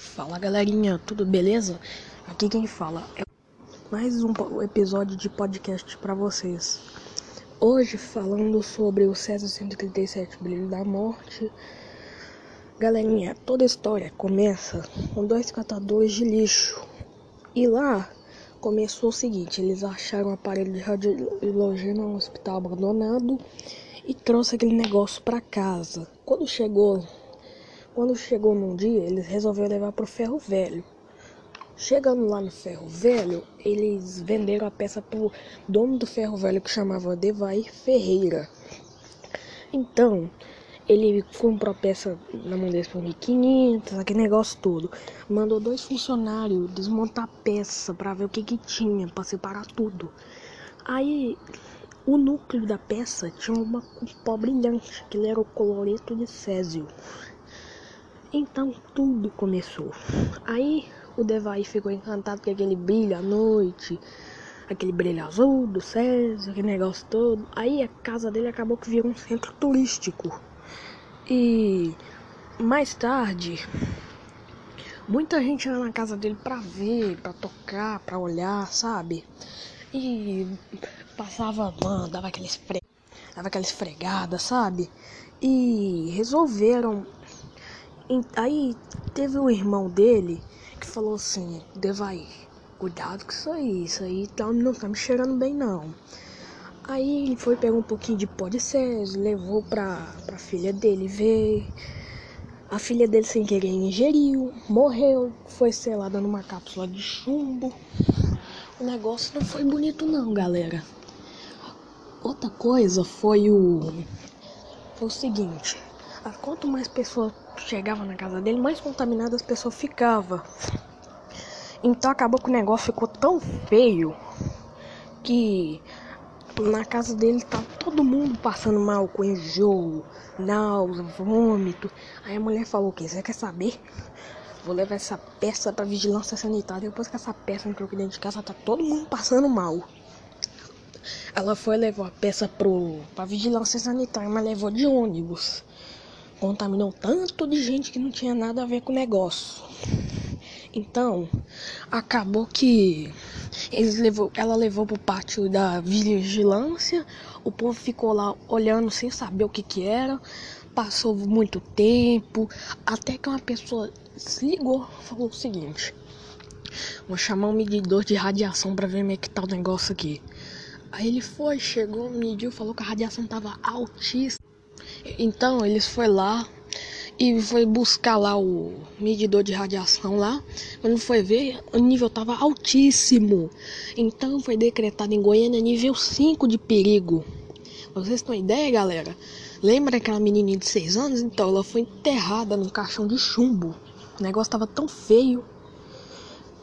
Fala galerinha, tudo beleza? Aqui quem fala é mais um episódio de podcast para vocês. Hoje falando sobre o César 137 Brilho da Morte. Galerinha, toda a história começa com dois catadores de lixo. E lá começou o seguinte, eles acharam um aparelho de radiologia no hospital abandonado e trouxe aquele negócio para casa. Quando chegou quando chegou num dia, eles resolveram levar pro ferro velho. Chegando lá no ferro velho, eles venderam a peça pro dono do ferro velho que chamava Devai Ferreira. Então, ele comprou a peça na mão deles por 1.500, aquele negócio todo. Mandou dois funcionários desmontar a peça para ver o que que tinha, para separar tudo. Aí, o núcleo da peça tinha uma, um pó brilhante, que era o cloreto de césio. Então tudo começou. Aí o Devai ficou encantado com aquele brilho à noite, aquele brilho azul do César, aquele negócio todo. Aí a casa dele acabou que virou um centro turístico. E mais tarde, muita gente ia na casa dele pra ver, pra tocar, pra olhar, sabe? E passava mano, dava aquela esfregada, dava aquela esfregada, sabe? E resolveram Aí teve o irmão dele que falou assim, Devai, cuidado com isso aí, isso aí tá, não tá me cheirando bem não. Aí ele foi pegar um pouquinho de pó de césar, levou pra, pra filha dele ver. A filha dele sem querer ingeriu, morreu, foi selada numa cápsula de chumbo. O negócio não foi bonito não, galera. Outra coisa foi o foi o seguinte, quanto mais pessoas chegavam na casa dele, mais contaminadas as pessoas ficavam. Então acabou que o negócio ficou tão feio que na casa dele tá todo mundo passando mal com enjoo, náusea, vômito. Aí a mulher falou: que? Você quer saber? Vou levar essa peça pra vigilância sanitária. Depois que essa peça entrou aqui dentro de casa, tá todo mundo passando mal. Ela foi levar a peça pro, pra vigilância sanitária, mas levou de ônibus contaminou tanto de gente que não tinha nada a ver com o negócio. Então, acabou que eles levou, ela levou pro pátio da vigilância, o povo ficou lá olhando sem saber o que que era. Passou muito tempo, até que uma pessoa se ligou, falou o seguinte: Vou chamar um medidor de radiação para ver como é que tá o negócio aqui. Aí ele foi, chegou, mediu, falou que a radiação tava altíssima. Então eles foi lá e foi buscar lá o medidor de radiação lá. Quando foi ver, o nível tava altíssimo. Então foi decretado em Goiânia nível 5 de perigo. Vocês têm ideia, galera? Lembra aquela menininha de 6 anos? Então ela foi enterrada num caixão de chumbo. O negócio tava tão feio.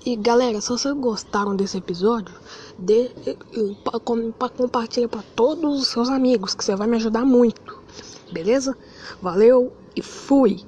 E galera, se vocês gostaram desse episódio, dê, compartilha para todos os seus amigos, que você vai me ajudar muito. Beleza? Valeu e fui!